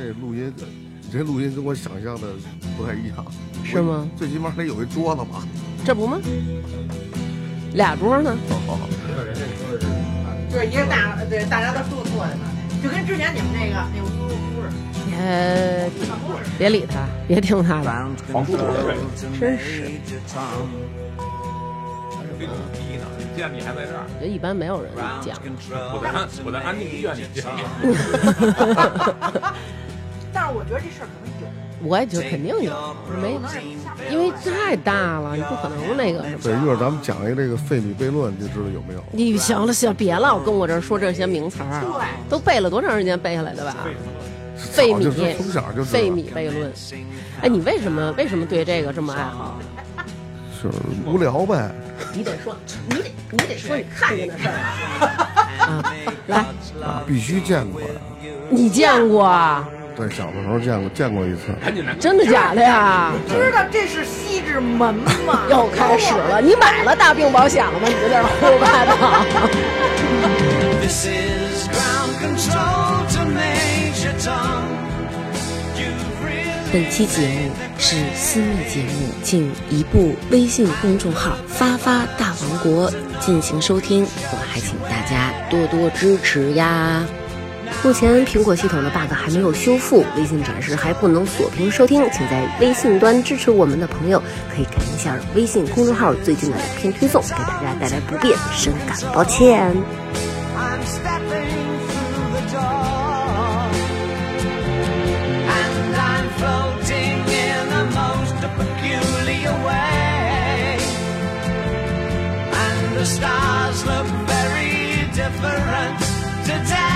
这录音，你这录音跟我想象的不太一样，是吗？最起码得有一桌子吧？这不吗？俩桌呢？好好好，就是一个大，对，大家都坐坐在那儿，就跟之前你们那个那个屋屋似的。别别理他，别听他的，黄赌毒对，真是。非常低呢。既然你还在这儿，觉得一般没有人讲。我在安我在安定医院里见你。但是我觉得这事儿可能有，我也觉得肯定有，没，因为太大了，你不可能那个什对，一会儿咱们讲一个这个费米悖论，你就知道有没有？你行了行，别老跟我这儿说这些名词儿，都背了多长时间背下来的吧？费米从小就费米悖论。哎，你为什么为什么对这个这么爱好？就是无聊呗。你得说，你得你得说你看见的事儿啊！来，啊，必须见过呀。你见过啊？对，小的时候见过，见过一次。赶紧来，真的假的呀？知道这是西直门吗？又开始了，你买了大病保险了吗？你就在这儿胡八道。This is ground control to Major Tom. You've really 本期节目是私密节目，请移步微信公众号“发发大王国”进行收听，我还请大家多多支持呀。目前苹果系统的 bug 还没有修复，微信展示还不能锁屏收听，请在微信端支持我们的朋友可以看一下微信公众号最近的两篇推送，给大家带来不便，深感抱歉。The stars look very different today.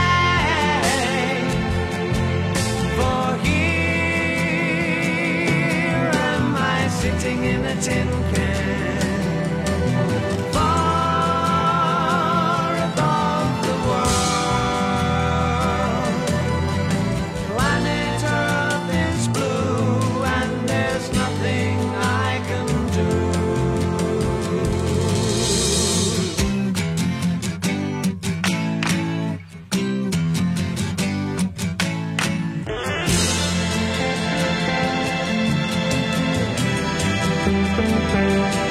sitting in a tin can. something